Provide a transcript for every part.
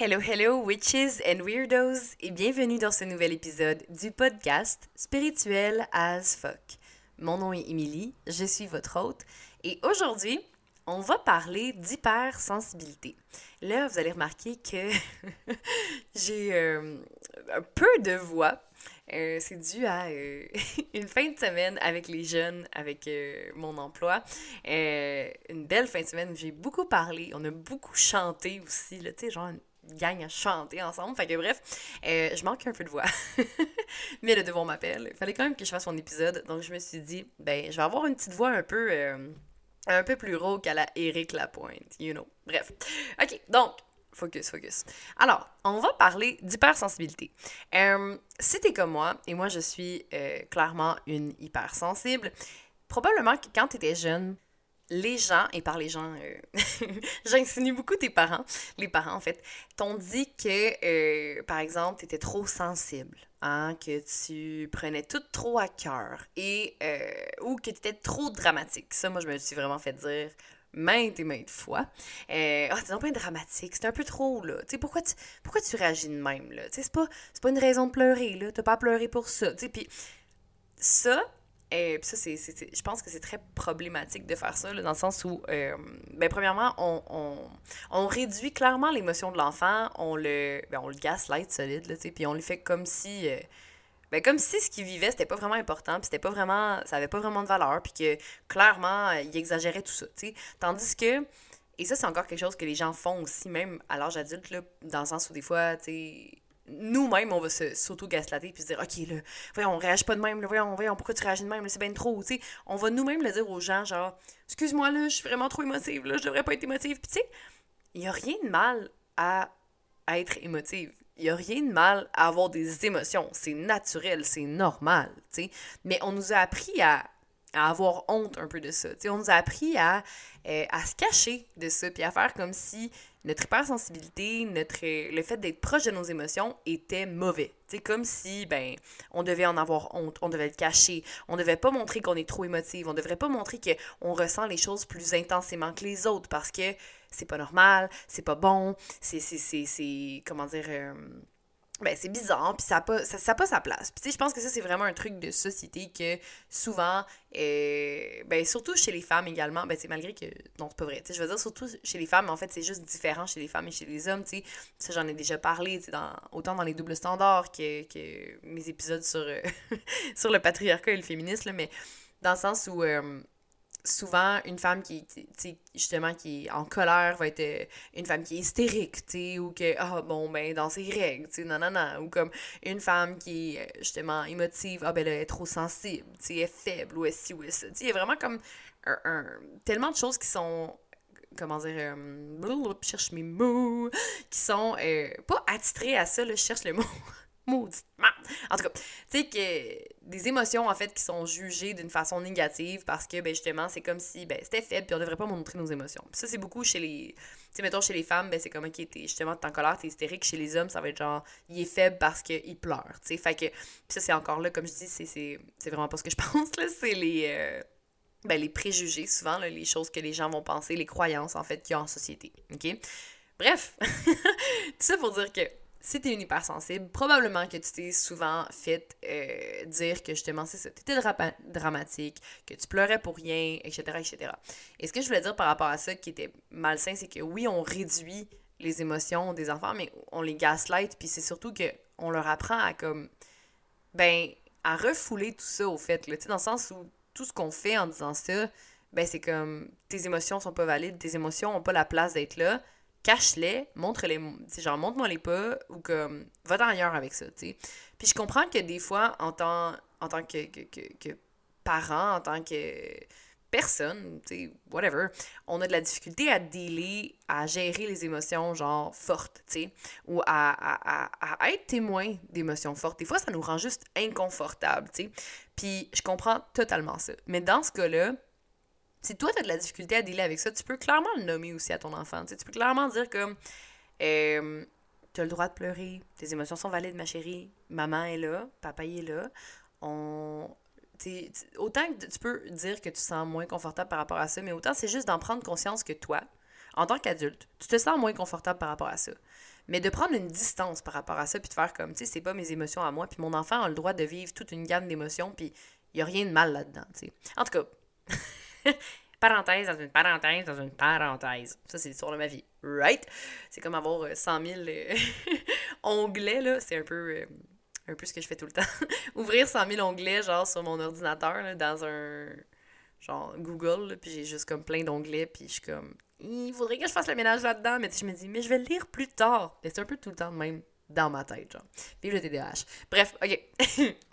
Hello, hello, witches and weirdos, et bienvenue dans ce nouvel épisode du podcast Spirituel as fuck. Mon nom est Emily, je suis votre hôte, et aujourd'hui, on va parler d'hypersensibilité. Là, vous allez remarquer que j'ai euh, un peu de voix. Euh, c'est dû à euh, une fin de semaine avec les jeunes, avec mon emploi. une belle fin de semaine j'ai beaucoup parlé. On a beaucoup chanté aussi, tu sais, genre gang à chanter ensemble. Fait que bref, euh, je manque un peu de voix. Mais le devoir m'appelle. Il fallait quand même que je fasse mon épisode. Donc je me suis dit, ben, je vais avoir une petite voix un peu. Euh, un peu plus rauque à la Eric Lapointe, you know. Bref. OK, donc, focus, focus. Alors, on va parler d'hypersensibilité. Euh, si t'es comme moi, et moi je suis clairement une hypersensible, probablement que quand t'étais jeune, les gens, et par les gens, euh, j'insinue beaucoup tes parents, les parents en fait, t'ont dit que, euh, par exemple, t'étais trop sensible, hein, que tu prenais tout trop à cœur, euh, ou que t'étais trop dramatique. Ça, moi, je me suis vraiment fait dire maintes et maintes fois. Euh, ah, t'es un peu dramatique, c'est un peu trop, là. Tu sais, pourquoi tu, pourquoi tu réagis de même, là? C'est pas, pas une raison de pleurer, là. T'as pas à pleurer pour ça. Puis ça, puis ça, c'est, je pense que c'est très problématique de faire ça, dans le sens où, euh, ben, premièrement, on, on, on, réduit clairement l'émotion de l'enfant, on le, ben, on le gaslight solide, là, puis on le fait comme si, euh, ben, comme si ce qu'il vivait, c'était pas vraiment important, puis c'était pas vraiment, ça avait pas vraiment de valeur, puis que clairement, il exagérait tout ça. Tandis que, et ça, c'est encore quelque chose que les gens font aussi, même à l'âge adulte, là, dans le sens où des fois, tu nous-mêmes, on va s'auto-gaslater puis se dire, OK, là, voyons, on réagit pas de même, là, voyons, voyons, pourquoi tu réagis de même, c'est bien trop, tu sais. On va nous-mêmes le dire aux gens, genre, excuse-moi, là, je suis vraiment trop émotive, là, je devrais pas être émotive. Puis, tu sais, il y a rien de mal à, être émotive. Il y a rien de mal à avoir des émotions. C'est naturel, c'est normal, tu sais. Mais on nous a appris à, avoir honte un peu de ça. on nous a appris à, euh, à se cacher de ça, puis à faire comme si notre hypersensibilité, notre, le fait d'être proche de nos émotions était mauvais. C'est comme si, ben, on devait en avoir honte, on devait le cacher, on devait pas montrer qu'on est trop émotive, on devrait pas montrer qu'on ressent les choses plus intensément que les autres parce que c'est pas normal, c'est pas bon, c'est, c'est, comment dire, euh, ben c'est bizarre puis ça n'a pas ça, pas sa place. Puis tu sais je pense que ça c'est vraiment un truc de société que souvent euh, ben surtout chez les femmes également ben c'est malgré que non c'est pas vrai je veux dire surtout chez les femmes en fait c'est juste différent chez les femmes et chez les hommes tu sais. Ça j'en ai déjà parlé dans autant dans les doubles standards que, que mes épisodes sur euh, sur le patriarcat et le féminisme mais dans le sens où euh, souvent une femme qui justement qui est en colère va être euh, une femme qui est hystérique tu ou que ah bon ben dans ses règles tu ou comme une femme qui est euh, justement émotive ah ben elle est trop sensible tu est faible ou elle si ou ça. Tu sais il y a vraiment comme un, tellement de choses qui sont comment dire euh, cherche mes mots qui sont pas attitrées à ça là je cherche le mot En tout cas, tu sais que des émotions en fait qui sont jugées d'une façon négative parce que ben justement, c'est comme si ben c'était faible puis on devrait pas montrer nos émotions. Ça c'est beaucoup chez les tu sais mettons chez les femmes, ben c'est comme OK, t'es justement t'es en colère, t'es hystérique, chez les hommes, ça va être genre il est faible parce qu'il pleure, tu sais. Fait que puis ça c'est encore là comme je dis, c'est c'est vraiment pas ce que je pense là, c'est les euh, ben, les préjugés souvent les choses que les gens vont penser, les croyances en fait qu'il y a en société. OK? Bref, tout ça pour dire que si t'es une hypersensible, probablement que tu t'es souvent fait euh, dire que justement, c'est ça, t'étais dramatique, que tu pleurais pour rien, etc., etc. Et ce que je voulais dire par rapport à ça qui était malsain, c'est que oui, on réduit les émotions des enfants, mais on les gaslight, puis c'est surtout que on leur apprend à comme, ben, à refouler tout ça au fait, là, dans le sens où tout ce qu'on fait en disant ça, ben, c'est comme, tes émotions sont pas valides, tes émotions ont pas la place d'être là, cache-les, montre-les, genre montre-moi les pas ou comme va dans ailleurs avec ça, tu sais. Puis je comprends que des fois, en tant, en tant que, que, que, parent, en tant que personne, tu sais, whatever, on a de la difficulté à dealer, à gérer les émotions, genre, fortes, tu sais, ou à, à, à, être témoin d'émotions fortes. Des fois, ça nous rend juste inconfortable, tu sais. Puis je comprends totalement ça. Mais dans ce cas-là, si toi, tu as de la difficulté à dealer avec ça, tu peux clairement le nommer aussi à ton enfant. tu peux clairement dire comme euh, Tu as le droit de pleurer, tes émotions sont valides, ma chérie, maman est là, papa est là. On... autant que tu peux dire que tu sens moins confortable par rapport à ça, mais autant c'est juste d'en prendre conscience que toi, en tant qu'adulte, tu te sens moins confortable par rapport à ça. Mais de prendre une distance par rapport à ça, puis de faire comme, tu sais, c'est pas mes émotions à moi, puis mon enfant a le droit de vivre toute une gamme d'émotions, puis il y a rien de mal là-dedans, tu sais. En tout cas, parenthèse dans une parenthèse dans une parenthèse. Ça, c'est l'histoire de ma vie, right? C'est comme avoir 100 000 euh, onglets, là. C'est un peu... Euh, un peu ce que je fais tout le temps. Ouvrir 100 000 onglets, genre, sur mon ordinateur, là, dans un genre Google, puis j'ai juste comme plein d'onglets, puis je suis comme, il faudrait que je fasse le ménage là-dedans, mais je me dis, mais je vais lire plus tard. C'est un peu tout le temps même dans ma tête, genre. Vive le TDAH. Bref, ok,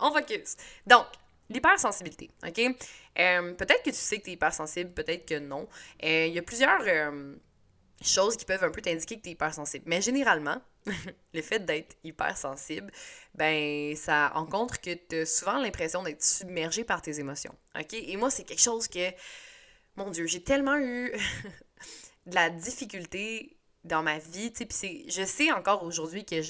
on focus. Donc, l'hypersensibilité, ok? Euh, peut-être que tu sais que tu es hypersensible, peut-être que non. Euh, il y a plusieurs euh, choses qui peuvent un peu t'indiquer que tu es hypersensible. Mais généralement, le fait d'être hypersensible, ben ça rencontre que tu as souvent l'impression d'être submergé par tes émotions. OK? Et moi, c'est quelque chose que, mon Dieu, j'ai tellement eu de la difficulté dans ma vie, tu sais, je sais encore aujourd'hui que,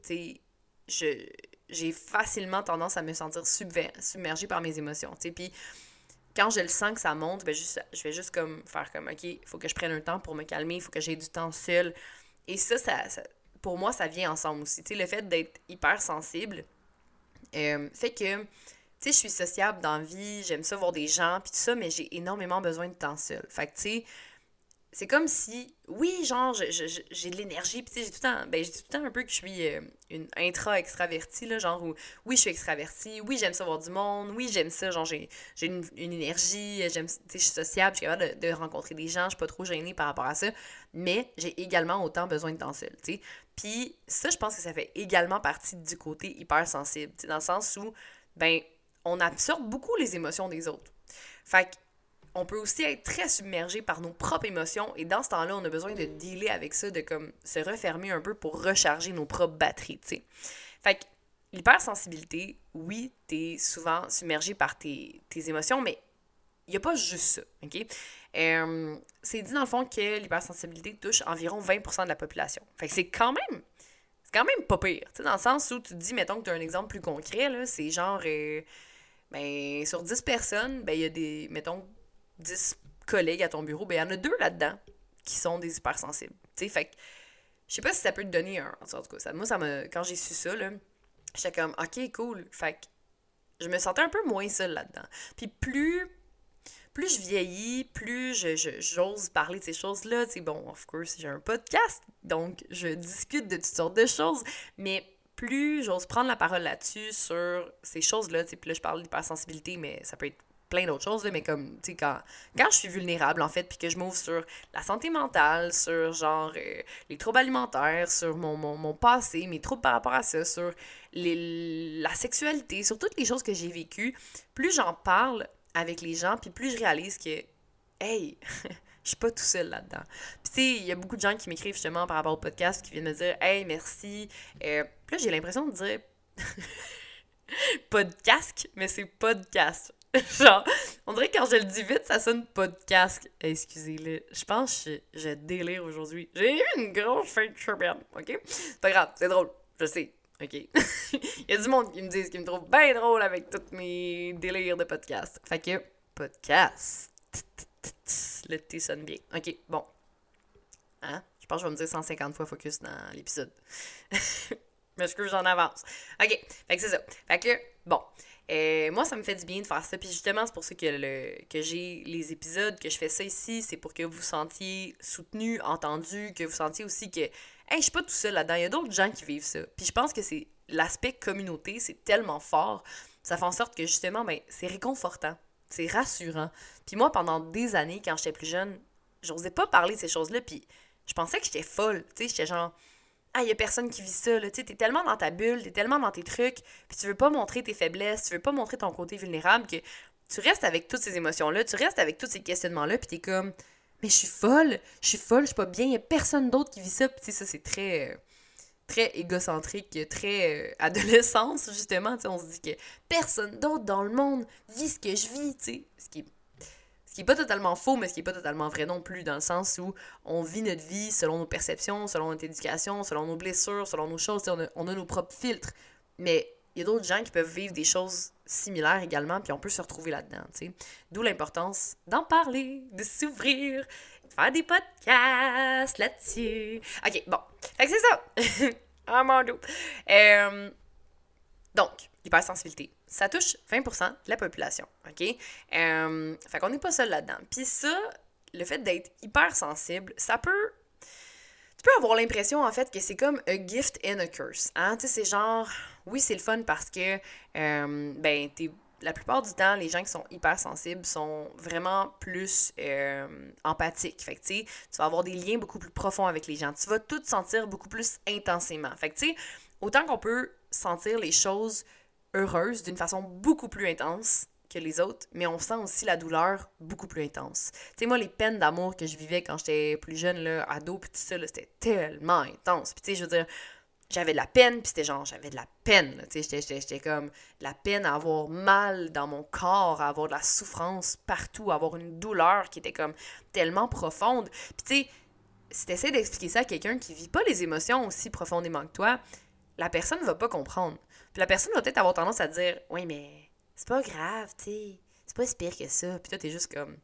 sais, je, j'ai facilement tendance à me sentir submergée par mes émotions, puis quand je le sens que ça monte, ben je vais juste comme faire comme, OK, il faut que je prenne un temps pour me calmer, il faut que j'ai du temps seul. Et ça, ça, pour moi, ça vient ensemble aussi. Le fait d'être hyper sensible euh, fait que, tu je suis sociable dans la vie, j'aime ça voir des gens, puis tout ça, mais j'ai énormément besoin de temps seul. Fait que, c'est comme si, oui, genre, j'ai de l'énergie, puis tu sais, j'ai tout le temps, ben, j'ai tout le temps un peu que je suis euh, une intra-extravertie, là, genre, où, oui, je suis extravertie, oui, j'aime ça voir du monde, oui, j'aime ça, genre, j'ai une, une, énergie, j'aime, tu sais, je suis sociable, je suis capable de, rencontrer des gens, je suis pas trop gênée par rapport à ça, mais j'ai également autant besoin de temps seul, tu sais. Puis ça, je pense que ça fait également partie du côté hypersensible, tu sais, dans le sens où, ben, on absorbe beaucoup les émotions des autres. Fait que on peut aussi être très submergé par nos propres émotions et dans ce temps-là, on a besoin de dealer avec ça, de comme se refermer un peu pour recharger nos propres batteries, tu sais. Fait que l'hypersensibilité, oui, t'es souvent submergé par tes, émotions, mais il n'y a pas juste ça, OK? C'est dit dans le fond que l'hypersensibilité touche environ 20% de la population. Fait que c'est quand même c'est quand même pas pire. Tu sais, dans le sens où tu dis, mettons que tu as un exemple plus concret, là, c'est genre, euh, ben, sur 10 personnes, ben, il y a des, mettons, 10 collègues à ton bureau, ben il y en a deux là-dedans qui sont des hypersensibles. Tu sais, fait que je sais pas si ça peut te donner un. En tout cas, ça, moi, ça quand j'ai su ça, j'étais comme, ok, cool. Fait que je me sentais un peu moins seule là-dedans. Puis plus, plus je vieillis, plus je, j'ose parler de ces choses-là. Tu bon, of course, j'ai un podcast, donc je discute de toutes sortes de choses, mais plus j'ose prendre la parole là-dessus sur ces choses-là, tu puis là, je parle d'hypersensibilité, mais ça peut être plein d'autres choses, mais comme, tu sais, quand, quand je suis vulnérable, en fait, puis que je m'ouvre sur la santé mentale, sur, genre, euh, les troubles alimentaires, sur mon, mon, passé, mes troubles par rapport à ça, sur la sexualité, sur toutes les choses que j'ai vécues, plus j'en parle avec les gens, puis plus je réalise que, hey, je suis pas tout seul là-dedans. Puis, tu sais, il y a beaucoup de gens qui m'écrivent justement par rapport au podcast, qui viennent me dire, hey, merci. Euh, puis là, j'ai l'impression de dire... podcast, mais c'est podcast. Genre, on dirait que quand je le dis vite, ça sonne casque. Excusez-le. Je pense que je, délire aujourd'hui. J'ai eu une grosse fin de semaine, ok? C'est pas grave, c'est drôle. Je sais, ok? Il y a du monde qui me dit qui me trouve bien drôle avec tous mes délires de podcast. Fait que, podcast. Le T sonne bien. Ok, bon. Hein? Je pense que je vais me dire 150 fois focus dans l'épisode. Mais je que j'en avance. Ok, fait que c'est ça. Fait que, bon. Euh, moi, ça me fait du bien de faire ça. Puis justement, c'est pour ça que, j'ai les épisodes, que je fais ça ici. C'est pour que vous sentiez soutenu, entendu, que vous sentiez aussi que, hey, je suis pas tout seul là-dedans. Il y a d'autres gens qui vivent ça. Puis je pense que c'est l'aspect communauté, c'est tellement fort. Ça fait en sorte que justement, ben, c'est réconfortant. C'est rassurant. Puis moi, pendant des années, quand j'étais plus jeune, j'osais pas parler de ces choses-là. Puis je pensais que j'étais folle. Tu sais, j'étais genre ah, il y a personne qui vit ça, là. Tu sais, t'es tellement dans ta bulle, t'es tellement dans tes trucs, puis tu veux pas montrer tes faiblesses, tu veux pas montrer ton côté vulnérable, que tu restes avec toutes ces émotions-là, tu restes avec tous ces questionnements-là, puis t'es comme, mais je suis folle, je suis folle, je suis pas bien, il y a personne d'autre qui vit ça. Puis, tu sais, ça, c'est très. Très égocentrique, très euh, adolescence, justement. Tu sais, on se dit que personne d'autre dans le monde vit ce que je vis. Ce qui qui n'est pas totalement faux, mais ce qui n'est pas totalement vrai non plus, dans le sens où on vit notre vie selon nos perceptions, selon notre éducation, selon nos blessures, selon nos choses, on a, on a, nos propres filtres. Mais il y a d'autres gens qui peuvent vivre des choses similaires également, puis on peut se retrouver là-dedans, tu sais. D'où l'importance d'en parler, de s'ouvrir faire des podcasts là-dessus. Ok, bon. Fait que c'est ça. ah mon dieu. Euh, donc, l'hypersensibilité. Ça touche 20% de la population, OK? Euh, fait qu'on n'est pas seul là-dedans. Puis ça, le fait d'être hypersensible, ça peut tu peux avoir l'impression en fait que c'est comme a gift and a curse. Hein? Tu sais, c'est genre, oui, c'est le fun parce que, euh, ben, t'es la plupart du temps, les gens qui sont hypersensibles sont vraiment plus euh, empathiques. Fait que, tu vas avoir des liens beaucoup plus profonds avec les gens. Tu vas tout sentir beaucoup plus intensément. Fait que, tu sais, autant qu'on peut sentir les choses heureuses d'une façon beaucoup plus intense, que les autres, mais on sent aussi la douleur beaucoup plus intense. Tu sais, moi, les peines d'amour que je vivais quand j'étais plus jeune, là, ado, puis tout ça, c'était tellement intense. Puis tu sais, je veux dire, j'avais de la peine, puis c'était genre, j'avais de la peine, tu sais, j'étais comme la peine à avoir mal dans mon corps, à avoir de la souffrance partout, à avoir une douleur qui était comme tellement profonde. Puis tu sais, si t'essaies d'expliquer ça à quelqu'un qui vit pas les émotions aussi profondément que toi, la personne va pas comprendre. Puis la personne va peut-être avoir tendance à dire, oui, mais c'est pas grave, tu sais. C'est pas si pire que ça. Puis toi, t'es juste comme.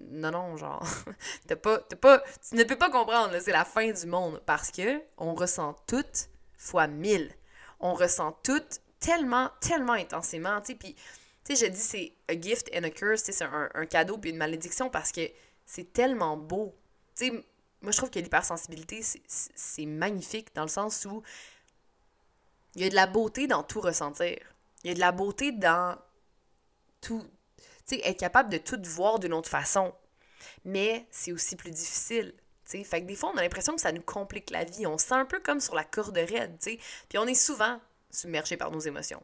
Non, non, genre. t'as pas, pas. Tu ne peux pas comprendre, c'est la fin du monde. Parce que on ressent tout fois mille. On ressent tout tellement, tellement intensément, tu sais. Puis, tu sais, je dis c'est a gift and a curse, c'est un, un cadeau puis une malédiction parce que c'est tellement beau. Tu sais, moi, je trouve que l'hypersensibilité, c'est magnifique dans le sens où il y a de la beauté dans tout ressentir. Il y a de la beauté dans tout. Tu sais, être capable de tout voir d'une autre façon. Mais c'est aussi plus difficile. sais. Fait que des fois, on a l'impression que ça nous complique la vie. On se sent un peu comme sur la corde raide, tu sais. Puis on est souvent submergé par nos émotions.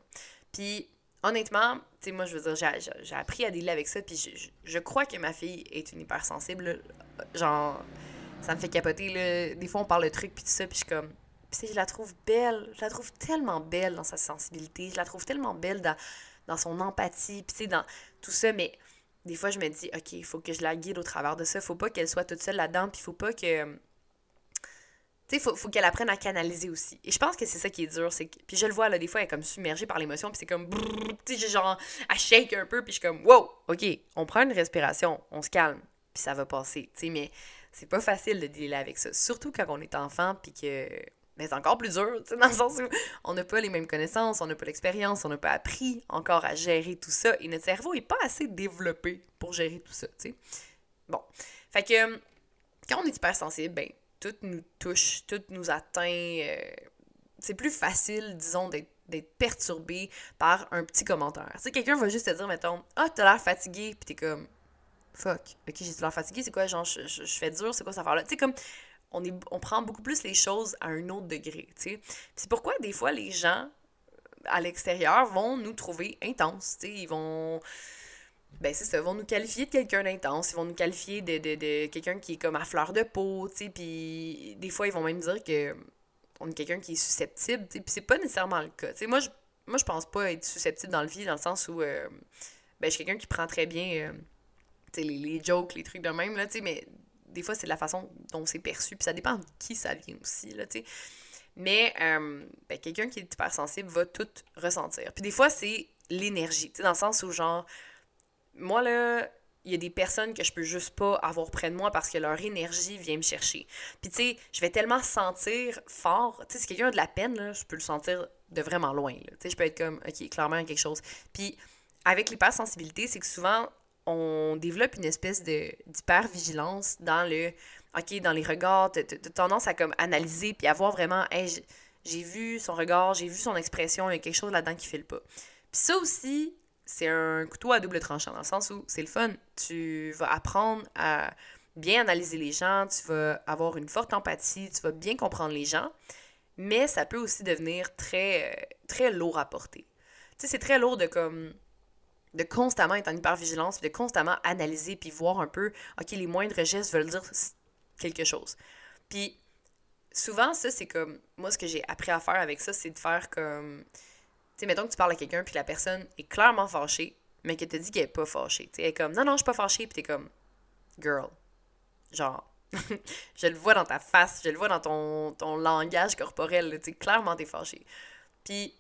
Puis honnêtement, tu sais, moi, je veux dire, j'ai appris à dealer avec ça. Puis je, je, crois que ma fille est une hypersensible. Genre, ça me fait capoter. Là. Des fois, on parle de trucs, puis tout ça, puis je suis comme puis je la trouve belle, je la trouve tellement belle dans sa sensibilité, je la trouve tellement belle dans, dans son empathie, puis dans tout ça, mais des fois je me dis, ok, il faut que je la guide au travers de ça, faut pas qu'elle soit toute seule là-dedans, puis faut pas que... Tu sais, faut, faut qu'elle apprenne à canaliser aussi. Et je pense que c'est ça qui est dur, c'est que... Puis je le vois, là, des fois, elle est comme submergée par l'émotion, puis c'est comme... Tu sais, genre, elle shake un peu, puis je suis comme, wow, ok, on prend une respiration, on se calme, puis ça va passer, tu sais, mais c'est pas facile de dealer avec ça, surtout quand on est enfant, puis que mais c'est encore plus dur, dans le sens où on n'a pas les mêmes connaissances, on n'a pas l'expérience, on n'a pas appris encore à gérer tout ça, et notre cerveau n'est pas assez développé pour gérer tout ça, tu sais. Bon. Fait que, quand on est hypersensible, ben, tout nous touche, tout nous atteint. Euh, c'est plus facile, disons, d'être perturbé par un petit commentaire. Tu sais, quelqu'un va juste te dire, mettons, ah, t'as l'air fatigué, puis t'es comme, fuck, ok, j'ai l'air fatigué, c'est quoi, genre, je, fais dur, c'est quoi cette affaire-là? Tu sais, comme, on, est, on prend beaucoup plus les choses à un autre degré, tu sais. C'est pourquoi des fois les gens à l'extérieur vont nous trouver intenses, tu sais, ils vont ben c'est ça, vont nous qualifier de quelqu'un d'intense, ils vont nous qualifier de, de, de quelqu'un qui est comme à fleur de peau, tu sais, puis des fois ils vont même dire que on est quelqu'un qui est susceptible, tu puis c'est pas nécessairement le cas. Tu sais, moi je moi je pense pas être susceptible dans le vie dans le sens où euh, ben je suis quelqu'un qui prend très bien euh, les, les jokes, les trucs de même là, tu sais, mais des fois, c'est la façon dont c'est perçu, puis ça dépend de qui ça vient aussi, là, tu sais. Mais euh, ben, quelqu'un qui est hypersensible va tout ressentir. Puis des fois, c'est l'énergie, tu sais, dans le sens où, genre, moi, là, il y a des personnes que je peux juste pas avoir près de moi parce que leur énergie vient me chercher. Puis, tu sais, je vais tellement sentir fort. Tu sais, si quelqu'un a de la peine, là, je peux le sentir de vraiment loin. Tu sais, je peux être comme, OK, clairement, quelque chose. Puis, avec l'hypersensibilité, c'est que souvent, on développe une espèce d'hyper-vigilance dans le OK, dans les regards, tu as tendance à comme analyser puis à voir vraiment hey, j'ai vu son regard, j'ai vu son expression, il y a quelque chose là-dedans qui file pas. Puis ça aussi, c'est un couteau à double tranchant dans le sens où c'est le fun, tu vas apprendre à bien analyser les gens, tu vas avoir une forte empathie, tu vas bien comprendre les gens, mais ça peut aussi devenir très très lourd à porter. Tu sais, c'est très lourd de comme de constamment être en hypervigilance, de constamment analyser, puis voir un peu, OK, les moindres gestes veulent dire quelque chose. Puis souvent, ça, c'est comme, moi, ce que j'ai appris à faire avec ça, c'est de faire comme, tu sais, mettons que tu parles à quelqu'un, puis la personne est clairement fâchée, mais qu'elle te dit qu'elle est pas fâchée. Tu elle est comme, non, non, je suis pas fâchée, puis t'es comme, girl, genre, je le vois dans ta face, je le vois dans ton, ton langage corporel, tu sais, clairement t'es fâchée. Puis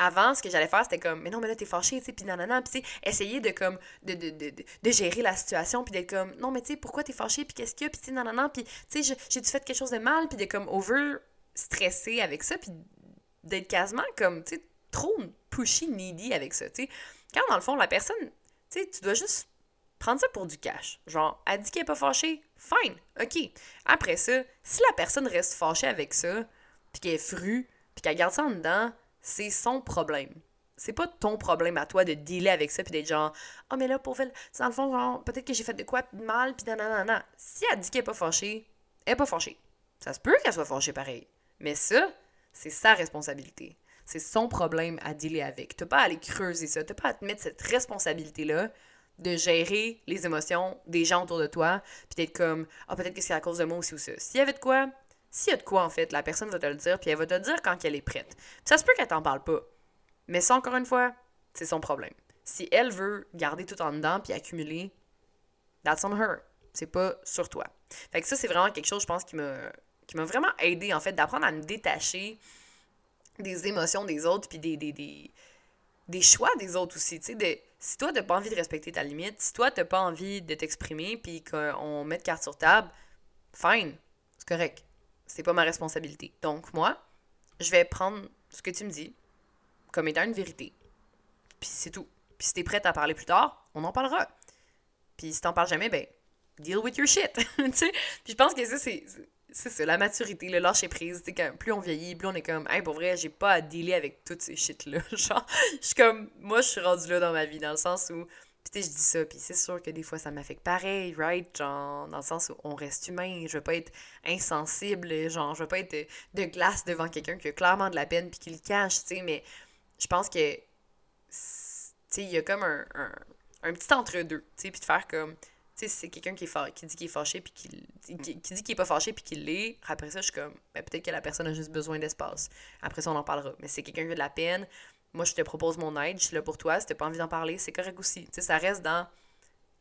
avant, ce que j'allais faire, c'était comme, mais non, mais là, t'es fâché, tu sais, puis nanana, puis essayer de, comme, de, de, de, gérer la situation, puis d'être comme, non, mais tu pourquoi t'es fâché, puis qu'est-ce qu'il y a, puis tu sais, nanana, puis tu sais, j'ai-tu fait quelque chose de mal, puis de comme over stresser avec ça, puis d'être quasiment comme, tu sais, trop pushy, needy avec ça, tu sais. Quand, dans le fond, la personne, tu sais, tu dois juste prendre ça pour du cash. Genre, elle dit qu'elle est pas fâchée, fine, ok. Après ça, si la personne reste fâchée avec ça, puis qu'elle est fru, puis qu'elle garde ça en dedans, c'est son problème. C'est pas ton problème à toi de dealer avec ça puis d'être genre oh, mais là pour c'est dans le fond peut-être que j'ai fait de quoi de mal puis nanana. Si elle dit qu'elle est pas fâchée, elle est pas fâchée. Ça se peut qu'elle soit fâchée pareil. Mais ça, c'est sa responsabilité. C'est son problème à dealer avec. T'as pas à aller creuser ça. T'as pas à te mettre cette responsabilité-là de gérer les émotions des gens autour de toi, puis d'être comme Ah, peut-être que c'est à cause de moi aussi ou ça. S'il y avait de quoi, s'il y a de quoi, en fait, la personne va te le dire, puis elle va te le dire quand elle est prête. ça se peut qu'elle t'en parle pas. Mais ça, encore une fois, c'est son problème. Si elle veut garder tout en dedans puis accumuler, that's on her. C'est pas sur toi. Fait que ça, c'est vraiment quelque chose, je pense, qui m'a, vraiment aidé, en fait, d'apprendre à me détacher des émotions des autres puis des choix des autres aussi. Tu sais, si toi, t'as pas envie de respecter ta limite, si toi, t'as pas envie de t'exprimer puis qu'on mette carte sur table, fine, c'est correct c'est pas ma responsabilité. Donc, moi, je vais prendre ce que tu me dis comme étant une vérité. Puis c'est tout. Puis si t'es prête à parler plus tard, on en parlera. Puis si t'en parles jamais, ben, deal with your shit. Puis je pense que ça, c'est. C'est ça, la maturité, le lâcher prise. Quand plus on vieillit, plus on est comme, hey, pour vrai, j'ai pas à dealer avec toutes ces shit-là. Genre, je suis comme, moi, je suis rendue là dans ma vie, dans le sens où puis je dis ça, puis c'est sûr que des fois, ça m'affecte pareil, right? Genre, dans le sens où on reste humain, je veux pas être insensible, genre, je veux pas être de, glace devant quelqu'un qui a clairement de la peine puis qui le cache, tu sais, mais je pense que, il y a comme un, un, petit entre-deux, tu sais, puis de faire comme, tu c'est quelqu'un qui, qui dit qu'il est fâché puis qui, qui, qui dit qu'il est pas fâché puis qu'il l'est, après ça, je suis comme, ben, peut-être que la personne a juste besoin d'espace. Après ça, on en parlera. Mais c'est quelqu'un qui a de la peine, moi, je te propose mon aide, je suis là pour toi. Si t'as pas envie d'en parler, c'est correct aussi. Tu sais, ça reste dans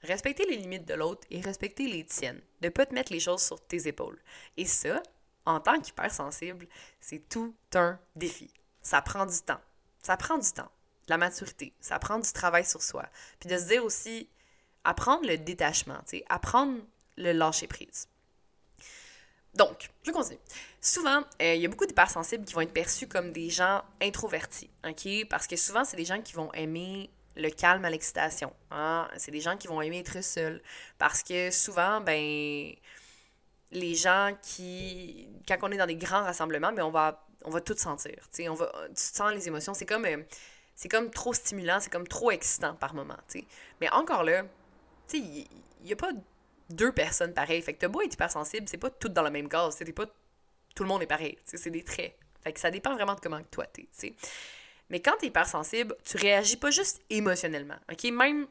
respecter les limites de l'autre et respecter les tiennes. De pas te mettre les choses sur tes épaules. Et ça, en tant qu'hypersensible, c'est tout un défi. Ça prend du temps. Ça prend du temps. De la maturité. Ça prend du travail sur soi. Puis de se dire aussi, apprendre le détachement, tu sais, apprendre le lâcher prise. Donc, je continue. Souvent, euh, il y a beaucoup d'hypersensibles qui vont être perçus comme des gens introvertis, OK? Parce que souvent, c'est des gens qui vont aimer le calme à l'excitation. Hein? C'est des gens qui vont aimer être seuls. Parce que souvent, ben, les gens qui... Quand on est dans des grands rassemblements, ben, on va, on va tout sentir, tu sens les émotions. C'est comme... Euh, comme trop stimulant, c'est comme trop excitant par moment, tu sais? Mais encore là, il n'y a pas deux personnes pareilles. Fait que t'as beau être hypersensible, c'est pas tout dans la même case. C'est pas tout le monde est pareil. C'est des traits. Fait que ça dépend vraiment de comment toi t'es. Mais quand t'es hypersensible, tu réagis pas juste émotionnellement. OK? Même,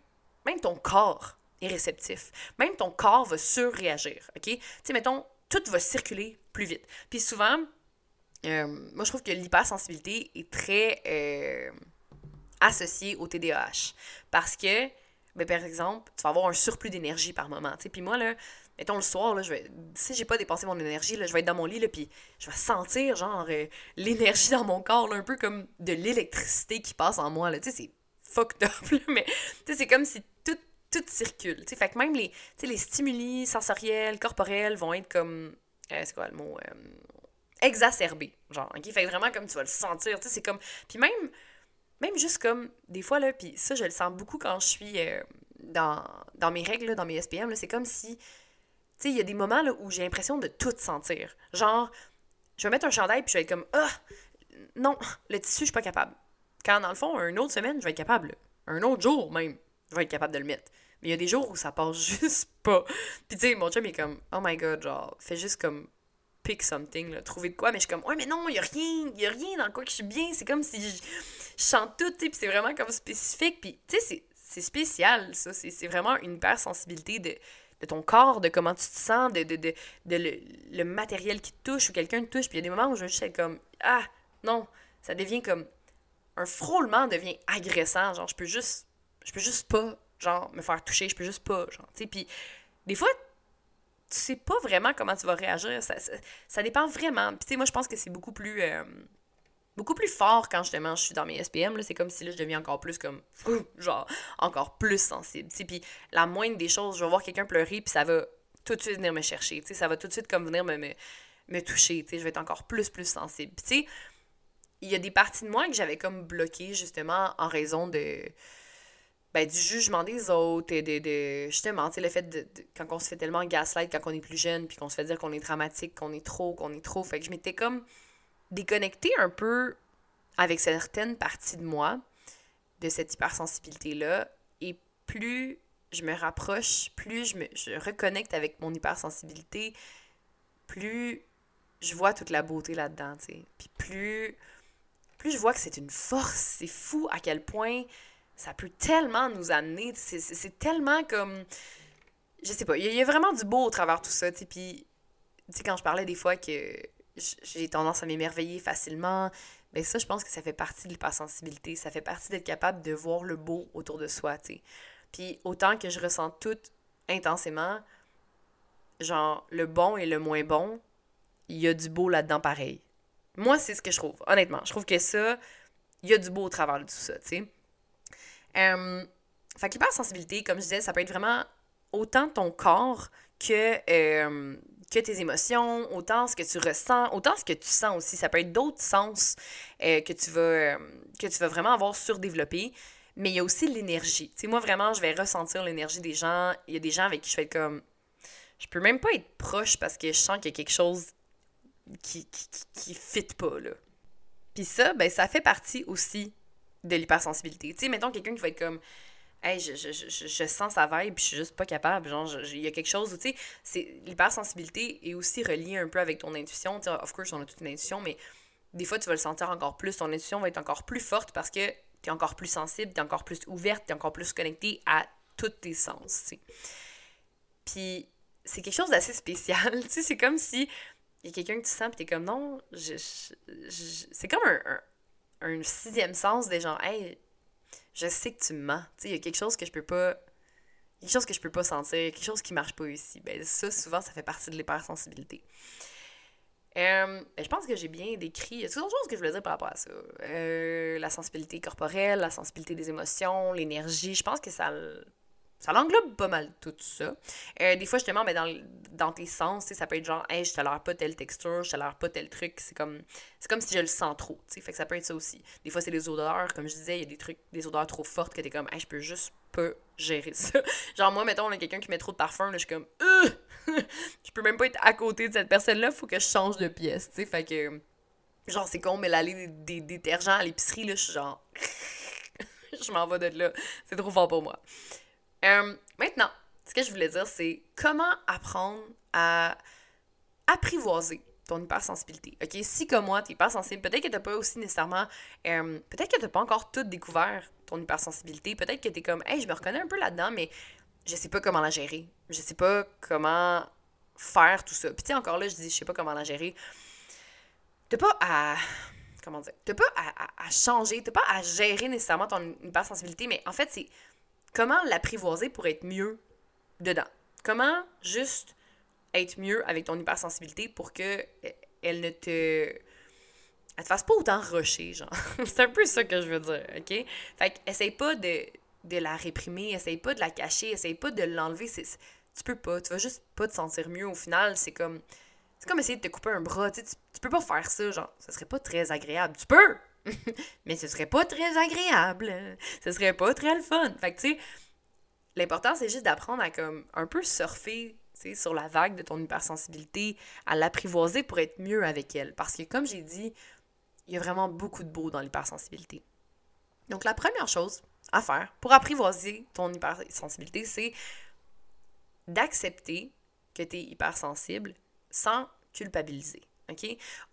même ton corps est réceptif. Même ton corps va surréagir. OK? Mettons, tout va circuler plus vite. Puis souvent, euh, moi, je trouve que l'hypersensibilité est très euh, associée au TDAH. Parce que mais par exemple, tu vas avoir un surplus d'énergie par moment. Puis moi, là, mettons le soir, là, je vais, si j'ai pas dépensé mon énergie, là, je vais être dans mon lit, là, puis je vais sentir, genre, euh, l'énergie dans mon corps, un peu comme de l'électricité qui passe en moi, là. C'est fucked up, mais tu sais, c'est comme si tout, tout circule. Fait que même les, les stimuli sensoriels, corporels vont être comme, euh, c'est quoi le mot, euh, exacerbés, genre, ok? Fait que vraiment comme tu vas le sentir, c'est comme, puis même même juste comme, des fois, là, puis ça, je le sens beaucoup quand je suis euh, dans, dans mes règles, dans mes SPM, c'est comme si, tu sais, il y a des moments là, où j'ai l'impression de tout sentir. Genre, je vais mettre un chandail, puis je vais être comme, ah, non, le tissu, je suis pas capable. Quand, dans le fond, une autre semaine, je vais être capable. Un autre jour, même, je vais être capable de le mettre. Mais il y a des jours où ça passe juste pas. Puis tu sais, mon chum est comme, oh my god, genre, fais juste comme pick something, trouver de quoi. Mais je suis comme, ouais, mais non, il y a rien, il y a rien dans quoi que je suis bien. C'est comme si je, chante tout, tu sais, puis c'est vraiment comme spécifique. Puis, tu sais, c'est spécial, ça. C'est vraiment une hypersensibilité de, de ton corps, de comment tu te sens, de, de, de, le, matériel qui te touche ou quelqu'un te touche. Puis il y a des moments où je être comme, ah, non, ça devient comme, un frôlement devient agressant. Genre, je peux juste, je peux juste pas, genre, me faire toucher, je peux juste pas, genre, tu sais. Puis, des fois, tu sais pas vraiment comment tu vas réagir. Ça, ça, dépend vraiment. Puis, tu sais, moi, je pense que c'est beaucoup plus. Euh, beaucoup plus fort quand justement je suis dans mes SPM. C'est comme si là, je deviens encore plus comme, genre, encore plus sensible. Puis la moindre des choses, je vais voir quelqu'un pleurer, puis ça va tout de suite venir me chercher. Ça va tout de suite comme venir me toucher. Je vais être encore plus, plus sensible. tu sais, il y a des parties de moi que j'avais comme bloquées justement en raison de. Ben, du jugement des autres et de, de justement, le fait de, quand on se fait tellement gaslight quand on est plus jeune, puis qu'on se fait dire qu'on est dramatique, qu'on est trop, qu'on est trop. Fait que je m'étais comme déconnecter un peu avec certaines parties de moi, de cette hypersensibilité-là. Et plus je me rapproche, plus je me je reconnecte avec mon hypersensibilité, plus je vois toute la beauté là-dedans, tu sais. Puis plus, plus je vois que c'est une force, c'est fou à quel point ça peut tellement nous amener, c'est tellement comme... Je sais pas, il y, a vraiment du beau au travers de tout ça. Puis, tu sais, quand je parlais des fois que j'ai tendance à m'émerveiller facilement. Mais ça, je pense que ça fait partie de l'hypersensibilité. Ça fait partie d'être capable de voir le beau autour de soi, tu. Puis autant que je ressens tout intensément, genre le bon et le moins bon, il y a du beau là-dedans pareil. Moi, c'est ce que je trouve, honnêtement. Je trouve que ça, il y a du beau au travers de tout ça, tu. Euh, fait que l'hypersensibilité, comme je disais, ça peut être vraiment autant ton corps que, euh, que tes émotions, autant ce que tu ressens, autant ce que tu sens aussi. Ça peut être d'autres sens euh, que, tu vas, euh, que tu vas vraiment avoir surdéveloppé. Mais il y a aussi l'énergie. Tu moi, vraiment, je vais ressentir l'énergie des gens. Il y a des gens avec qui je fais comme. Je peux même pas être proche parce que je sens qu'il y a quelque chose qui, qui, qui, fit pas, là. Puis ça, ben, ça fait partie aussi de l'hypersensibilité. Tu sais, mettons quelqu'un qui va être comme hey, je, je, je, je, sens sa vibe, puis je suis juste pas capable. Genre, il y a quelque chose, tu sais, l'hypersensibilité est aussi reliée un peu avec ton intuition. Tu sais, of course, on a toute une intuition, mais des fois, tu vas le sentir encore plus. Ton intuition va être encore plus forte parce que tu es encore plus sensible, tu es encore plus ouverte, tu es encore plus connectée à tous tes sens, tu sais. Puis, c'est quelque chose d'assez spécial, tu sais, c'est comme si il y a quelqu'un que tu sens, puis t'es comme, non, je, c'est comme un, un, sixième sens des gens, hey, je sais que tu me mens. Tu il y a quelque chose que je peux pas. Quelque chose que je peux pas sentir, quelque chose qui marche pas ici. Ben, ça, souvent, ça fait partie de l'hypersensibilité. Euh, ben, je pense que j'ai bien décrit. Il y a choses que je voulais dire par rapport à ça. Euh, la sensibilité corporelle, la sensibilité des émotions, l'énergie. Je pense que ça, ça l'englobe pas mal tout ça. Euh, des fois, justement, ben, dans, dans tes sens, ça peut être genre, hey, je l'air pas telle texture, je l'air pas tel truc. C'est comme, c'est comme si je le sens trop. Fait que ça peut être ça aussi. Des fois, c'est les odeurs. Comme je disais, il y a des trucs, des odeurs trop fortes que t'es comme, hey, je peux juste pas gérer ça. genre, moi, mettons, quelqu'un qui met trop de parfum, là, je suis comme, je peux même pas être à côté de cette personne-là, faut que je change de pièce. sais Fait que, genre, c'est con, mais l'aller des, des détergents à l'épicerie, là, je suis genre, je m'en vais de là. C'est trop fort pour moi. Euh, maintenant, ce que je voulais dire, c'est comment apprendre à apprivoiser ton hypersensibilité. OK? Si comme moi, tu es hypersensible, peut-être que tu pas aussi nécessairement. Euh, peut-être que tu pas encore tout découvert ton hypersensibilité. Peut-être que tu es comme, hey, je me reconnais un peu là-dedans, mais je sais pas comment la gérer. Je sais pas comment faire tout ça. Puis encore là, je dis, je sais pas comment la gérer. T'as pas à. Comment dire? T'as pas à, à, à changer, t'as pas à gérer nécessairement ton hypersensibilité, mais en fait, c'est comment l'apprivoiser pour être mieux dedans? Comment juste être mieux avec ton hypersensibilité pour que e, elle ne te elle te fasse pas autant rusher, genre? c'est un peu ça que je veux dire, OK? Fait que essaye pas de, de la réprimer, essaye pas de la cacher, essaye pas de l'enlever. Tu peux pas, tu vas juste pas te sentir mieux. Au final, c'est comme c'est comme essayer de te couper un bras, tu, tu peux pas faire ça, genre. Ça serait pas très agréable. Tu peux, mais ce serait pas très agréable. Ce serait pas très le fun. Fait que, tu sais, l'important, c'est juste d'apprendre à, comme, un peu surfer, sur la vague de ton hypersensibilité, à l'apprivoiser pour être mieux avec elle. Parce que, comme j'ai dit, il y a vraiment beaucoup de beau dans l'hypersensibilité. Donc, la première chose à faire pour apprivoiser ton hypersensibilité, c'est d'accepter que tu es hypersensible sans culpabiliser.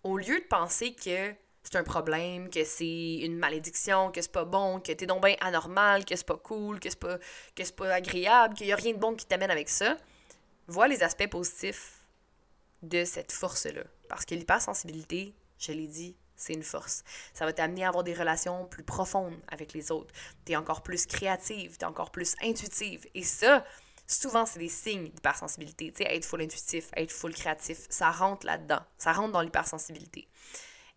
Au lieu de penser que c'est un problème, que c'est une malédiction, que c'est pas bon, que t'es donc bien anormal, que c'est pas cool, que c'est pas, pas agréable, qu'il y a rien de bon qui t'amène avec ça, vois les aspects positifs de cette force-là. Parce que l'hypersensibilité, je l'ai dit, c'est une force. Ça va t'amener à avoir des relations plus profondes avec les autres. T'es encore plus créative, t'es encore plus intuitive. Et ça, souvent, c'est des signes d'hypersensibilité. Tu sais, être full intuitif, être full créatif, ça rentre là-dedans. Ça rentre dans l'hypersensibilité.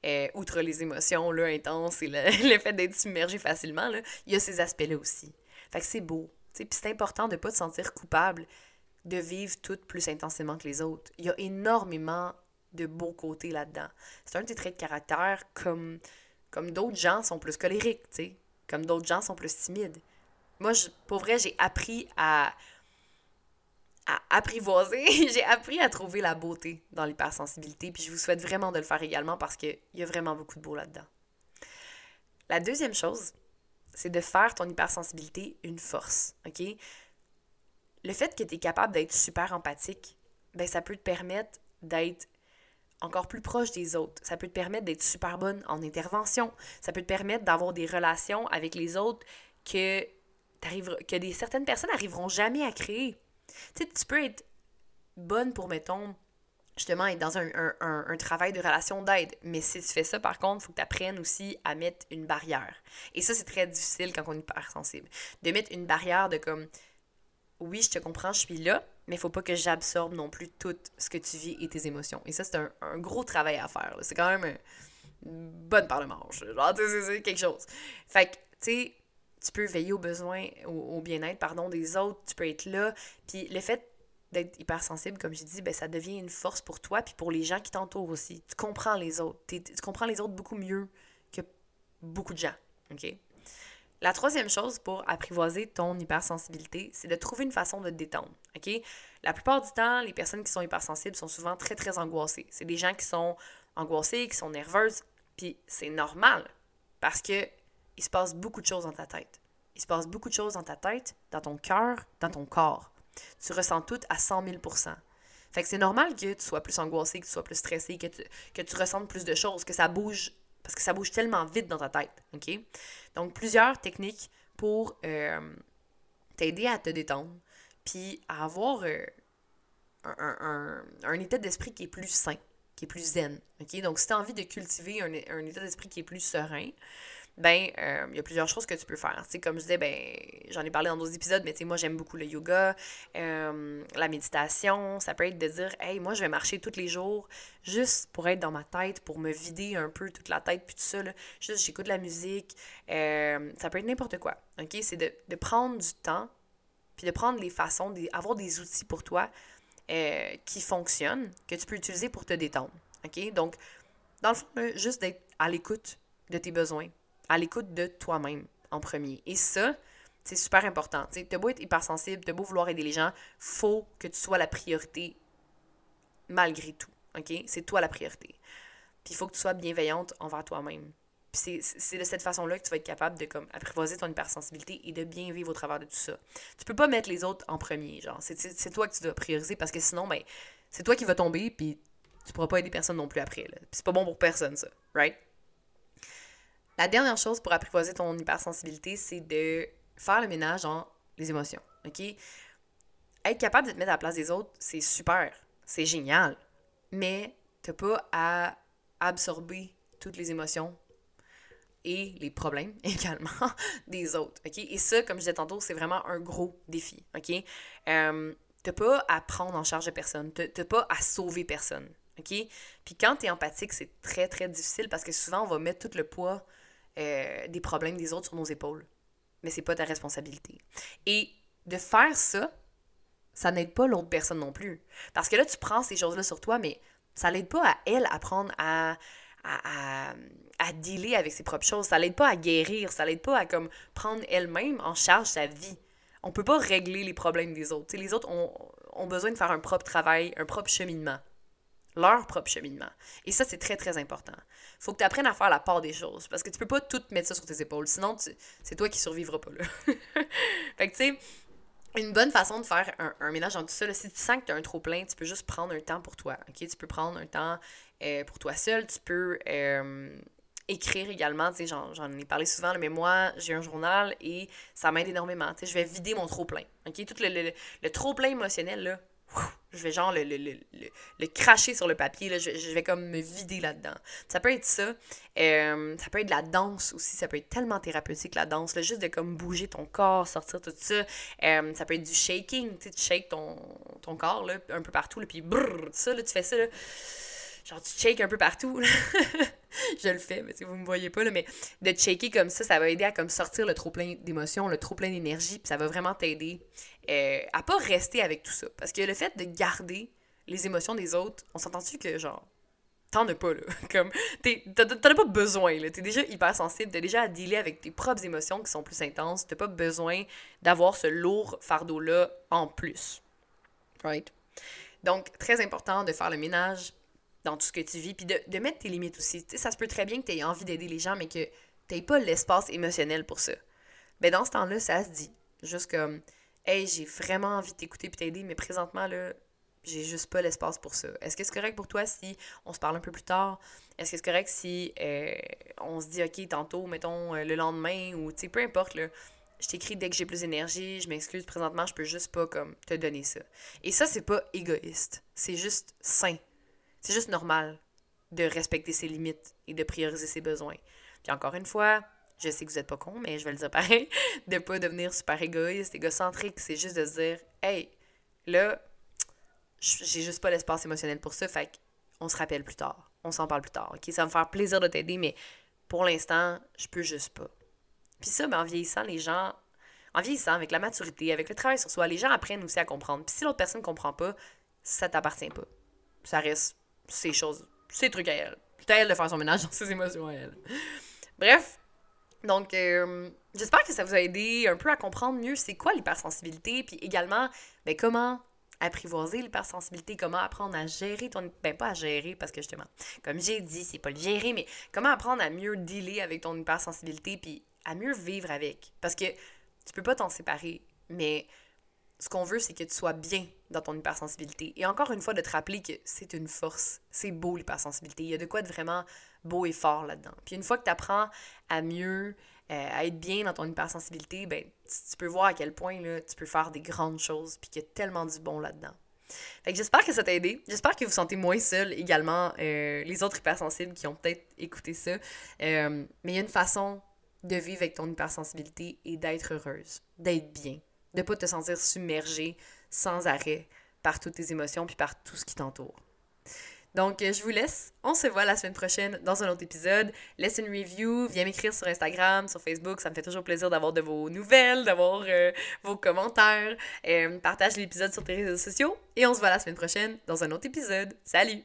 Euh, outre les émotions là, intenses et le, fait d'être submergé facilement, là, il y a ces aspects-là aussi. Fait que c'est beau. Puis c'est important de ne pas te sentir coupable de vivre tout plus intensément que les autres. Il y a énormément de beaux côtés là-dedans. C'est un de tes traits de caractère comme, comme d'autres gens sont plus colériques. Comme d'autres gens sont plus timides. Moi, je, pour vrai, j'ai appris à, à apprivoiser, j'ai appris à trouver la beauté dans l'hypersensibilité, puis je vous souhaite vraiment de le faire également parce qu'il y a vraiment beaucoup de beau là-dedans. La deuxième chose, c'est de faire ton hypersensibilité une force, OK? Le fait que tu es capable d'être super empathique, ben ça peut te permettre d'être encore plus proche des autres. Ça peut te permettre d'être super bonne en intervention. Ça peut te permettre d'avoir des relations avec les autres que, que des, certaines personnes n'arriveront jamais à créer. Tu sais, tu peux être bonne pour, mettons, justement, être dans un, un, travail de relation d'aide. Mais si tu fais ça, par contre, il faut que tu apprennes aussi à mettre une barrière. Et ça, c'est très difficile quand on est hypersensible. De mettre une barrière de comme, oui, je te comprends, je suis là, mais il faut pas que j'absorbe non plus tout ce que tu vis et tes émotions. Et ça, c'est un, gros travail à faire. C'est quand même une bonne part de manche. Genre, c'est quelque chose. Fait que, tu sais, tu peux veiller aux besoins, au, bien-être, pardon, des autres, tu peux être là. Puis le fait d'être hypersensible, comme j'ai dit, ben, ça devient une force pour toi, puis pour les gens qui t'entourent aussi. Tu comprends les autres. Tu comprends les autres beaucoup mieux que beaucoup de gens, OK? La troisième chose pour apprivoiser ton hypersensibilité, c'est de trouver une façon de te détendre. OK? La plupart du temps, les personnes qui sont hypersensibles sont souvent très, très angoissées. C'est des gens qui sont angoissés, qui sont nerveuses, puis c'est normal parce que il se passe beaucoup de choses dans ta tête. Il se passe beaucoup de choses dans ta tête, dans ton cœur, dans ton corps. Tu ressens tout à 100 000 Fait que c'est normal que tu sois plus angoissé, que tu sois plus stressé, que tu, que tu ressentes plus de choses, que ça bouge parce que ça bouge tellement vite dans ta tête, OK? Donc, plusieurs techniques pour euh, t'aider à te détendre, puis à avoir euh, un, état d'esprit qui est plus sain, qui est plus zen, OK? Donc, si tu as envie de cultiver un, un état d'esprit qui est plus serein, ben, euh, il y a plusieurs choses que tu peux faire. sais comme je disais, ben, j'en ai parlé dans d'autres épisodes, mais moi, j'aime beaucoup le yoga, euh, la méditation. Ça peut être de dire, hey, moi, je vais marcher tous les jours juste pour être dans ma tête, pour me vider un peu toute la tête, puis tout ça, là. Juste, j'écoute la musique. Euh, ça peut être n'importe quoi. OK? C'est de, de, prendre du temps, puis de prendre les façons, d'avoir des outils pour toi qui fonctionnent, que tu peux utiliser pour te détendre. OK? Donc, dans le fond, juste d'être à l'écoute de tes besoins à l'écoute de toi-même en premier. Et ça, c'est super important. Tu as beau être hypersensible, as beau vouloir aider les gens, faut que tu sois la priorité malgré tout. OK? C'est toi la priorité. Puis il faut que tu sois bienveillante envers toi-même. Puis c'est de cette façon-là que tu vas être capable de comme apprivoiser ton hypersensibilité et de bien vivre au travers de tout ça. Tu peux pas mettre les autres en premier, genre. C'est toi que tu dois prioriser parce que sinon, ben, c'est toi qui vas tomber, puis tu pourras pas aider personne non plus après. Puis c'est pas bon pour personne, ça. Right? La dernière chose pour apprivoiser ton hypersensibilité, c'est de faire le ménage dans les émotions. OK? Être capable de te mettre à la place des autres, c'est super. C'est génial. Mais t'as pas à absorber toutes les émotions et les problèmes également des autres. OK? Et ça, comme je disais tantôt, c'est vraiment un gros défi. OK? Euh, t'as pas à prendre en charge de personne. T'as pas à sauver personne. OK? Puis quand t'es empathique, c'est très, très difficile parce que souvent, on va mettre tout le poids euh, des problèmes des autres sur nos épaules. Mais c'est pas ta responsabilité. Et de faire ça, ça n'aide pas l'autre personne non plus. Parce que là, tu prends ces choses-là sur toi, mais ça l'aide pas à elle apprendre à, à, à, dealer avec ses propres choses. Ça l'aide pas à guérir. Ça l'aide pas à comme prendre elle-même en charge sa vie. On peut pas régler les problèmes des autres. les autres ont, ont besoin de faire un propre travail, un propre cheminement leur propre cheminement. Et ça, c'est très, très important. faut que tu apprennes à faire la part des choses, parce que tu peux pas tout mettre ça sur tes épaules, sinon c'est toi qui survivras pas là. fait que, tu sais, une bonne façon de faire un, ménage dans tout ça, si tu sens que tu as un trop plein, tu peux juste prendre un temps pour toi, ok? Tu peux prendre un temps euh, pour toi seul, tu peux euh, écrire également, j'en ai parlé souvent, mais moi, j'ai un journal et ça m'aide énormément, je vais vider mon trop plein, ok? Tout le, le trop plein émotionnel, là, je vais genre le, le, le, cracher sur le papier, je, vais comme me vider là-dedans. Ça peut être ça. Euh, ça peut être la danse aussi, ça peut être tellement thérapeutique la danse, là, juste de comme bouger ton corps, sortir tout ça. Euh, ça peut être du shaking, tu sais, tu shakes ton, corps un peu partout, là, puis brrr, ça, là, tu fais ça, là, genre tu shakes un peu partout. je le fais, mais si vous me voyez pas, là, mais de checker comme ça, ça va aider à comme sortir le trop-plein d'émotions, le trop-plein d'énergie, puis ça va vraiment t'aider euh, à pas rester avec tout ça. Parce que le fait de garder les émotions des autres, on s'entend-tu que, genre, t'en as pas, là? Comme, t'en as pas besoin, là. T'es déjà hyper sensible, t'as déjà à dealer avec tes propres émotions qui sont plus intenses, t'as pas besoin d'avoir ce lourd fardeau-là en plus. Right? Donc, très important de faire le ménage dans tout ce que tu vis, puis de, de mettre tes limites aussi. Tu sais, ça se peut très bien que tu aies envie d'aider les gens, mais que tu pas l'espace émotionnel pour ça. Mais dans ce temps-là, ça se dit. Juste comme, hey, j'ai vraiment envie de t'écouter puis t'aider, mais présentement, là, j'ai juste pas l'espace pour ça. Est-ce que c'est correct pour toi si on se parle un peu plus tard? Est-ce que c'est correct si euh, on se dit, OK, tantôt, mettons, euh, le lendemain, ou, tu sais, peu importe, là, je t'écris dès que j'ai plus d'énergie, je m'excuse, présentement, je peux juste pas, comme, te donner ça. Et ça, c'est pas égoïste. C'est juste sain. C'est juste normal de respecter ses limites et de prioriser ses besoins. Puis encore une fois, je sais que vous êtes pas con, mais je vais le dire pareil, de pas devenir super égoïste, égocentrique, c'est juste de se dire, hey, là, j'ai juste pas l'espace émotionnel pour ça, fait qu'on se rappelle plus tard, on s'en parle plus tard, ok? Ça va me faire plaisir de t'aider, mais pour l'instant, je peux juste pas. Puis ça, ben, en vieillissant, les gens, en vieillissant, avec la maturité, avec le travail sur soi, les gens apprennent aussi à comprendre. Puis si l'autre personne comprend pas, ça t'appartient pas. Ça reste ces choses, ces trucs à elle. C'est à elle de faire son ménage dans ses émotions à elle. Bref, donc euh, j'espère que ça vous a aidé un peu à comprendre mieux c'est quoi l'hypersensibilité, puis également, ben, comment apprivoiser l'hypersensibilité, comment apprendre à gérer ton... Ben, pas à gérer, parce que justement, comme j'ai dit, c'est pas le gérer, mais comment apprendre à mieux dealer avec ton hypersensibilité, puis à mieux vivre avec. Parce que tu peux pas t'en séparer, mais ce qu'on veut, c'est que tu sois bien dans ton hypersensibilité. Et encore une fois, de te rappeler que c'est une force. C'est beau l'hypersensibilité. Il y a de quoi être vraiment beau et fort là-dedans. Puis une fois que tu apprends à mieux, euh, à être bien dans ton hypersensibilité, ben, tu, peux voir à quel point là, tu peux faire des grandes choses, puis qu'il y a tellement du bon là-dedans. Fait que j'espère que ça t'a aidé. J'espère que vous sentez moins seul également, euh, les autres hypersensibles qui ont peut-être écouté ça. Euh, mais il y a une façon de vivre avec ton hypersensibilité et d'être heureuse, d'être bien de pas te sentir submergé sans arrêt par toutes tes émotions puis par tout ce qui t'entoure. Donc, je vous laisse. On se voit la semaine prochaine dans un autre épisode. Laisse une review, viens m'écrire sur Instagram, sur Facebook. Ça me fait toujours plaisir d'avoir de vos nouvelles, d'avoir euh, vos commentaires. Euh, partage l'épisode sur tes réseaux sociaux. Et on se voit la semaine prochaine dans un autre épisode. Salut!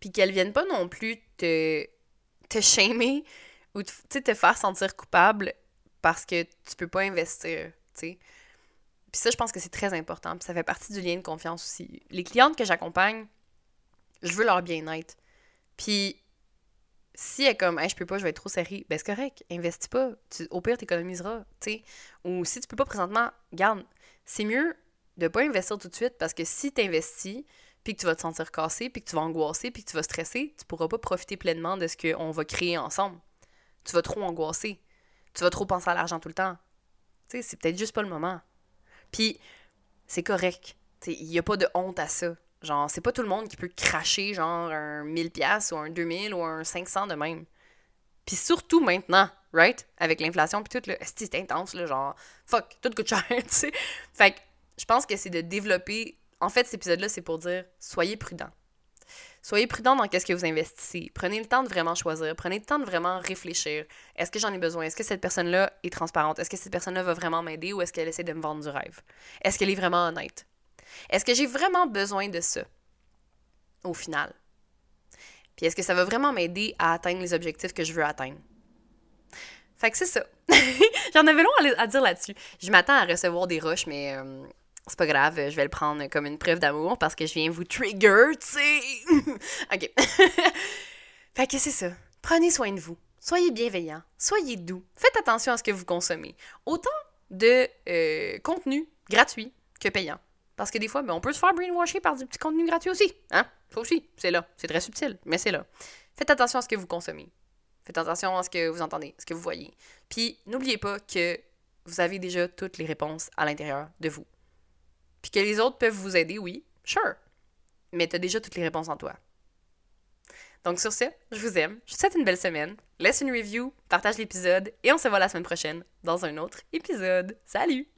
Puis qu'elles viennent pas non plus te, te shamer ou te, te faire sentir coupable parce que tu peux pas investir, tu sais. Puis ça, je pense que c'est très important. Puis ça fait partie du lien de confiance aussi. Les clientes que j'accompagne, je veux leur bien-être. Puis si elle est comme, hey, je peux pas, je vais être trop serrée, ben c'est correct, investis pas. Au pire, t'économiseras, tu sais. Ou si tu peux pas présentement, garde. C'est mieux de pas investir tout de suite parce que si t'investis, puis que tu vas te sentir cassé, puis que tu vas angoisser, puis que tu vas stresser, tu pourras pas profiter pleinement de ce qu'on va créer ensemble. Tu vas trop angoisser. Tu vas trop penser à l'argent tout le temps. Tu sais, c'est peut-être juste pas le moment. Puis, c'est correct. Il n'y a pas de honte à ça. Genre, c'est pas tout le monde qui peut cracher, genre, un 1000$ ou un 2000$ ou un 500$ de même. Puis surtout maintenant, right? Avec l'inflation, puis tout, le c'est intense, là, genre, fuck, tout coûte cher, tu sais. Fait que je pense que c'est de développer. En fait, cet épisode-là, c'est pour dire soyez prudent. Soyez prudent dans qu'est-ce que vous investissez. Prenez le temps de vraiment choisir. Prenez le temps de vraiment réfléchir. Est-ce que j'en ai besoin? Est-ce que cette personne-là est transparente? Est-ce que cette personne-là va vraiment m'aider ou est-ce qu'elle essaie de me vendre du rêve? Est-ce qu'elle est vraiment honnête? Est-ce que j'ai vraiment besoin de ça au final? Puis est-ce que ça va vraiment m'aider à atteindre les objectifs que je veux atteindre? Fait que c'est ça. J'en avais long à, dire là-dessus. Je m'attends à recevoir des rushs, mais euh, c'est pas grave, je vais le prendre comme une preuve d'amour parce que je viens vous trigger, tu sais. ok. fait que c'est ça. Prenez soin de vous. Soyez bienveillants. Soyez doux. Faites attention à ce que vous consommez. Autant de euh, contenu gratuit que payant. Parce que des fois, ben, on peut se faire brainwasher par du petit contenu gratuit aussi. Hein? Ça aussi, c'est là. C'est très subtil, mais c'est là. Faites attention à ce que vous consommez. Faites attention à ce que vous entendez, ce que vous voyez. Puis, n'oubliez pas que vous avez déjà toutes les réponses à l'intérieur de vous. Puis que les autres peuvent vous aider, oui, sure. Mais tu as déjà toutes les réponses en toi. Donc sur ce, je vous aime, je vous souhaite une belle semaine, laisse une review, partage l'épisode et on se voit la semaine prochaine dans un autre épisode. Salut!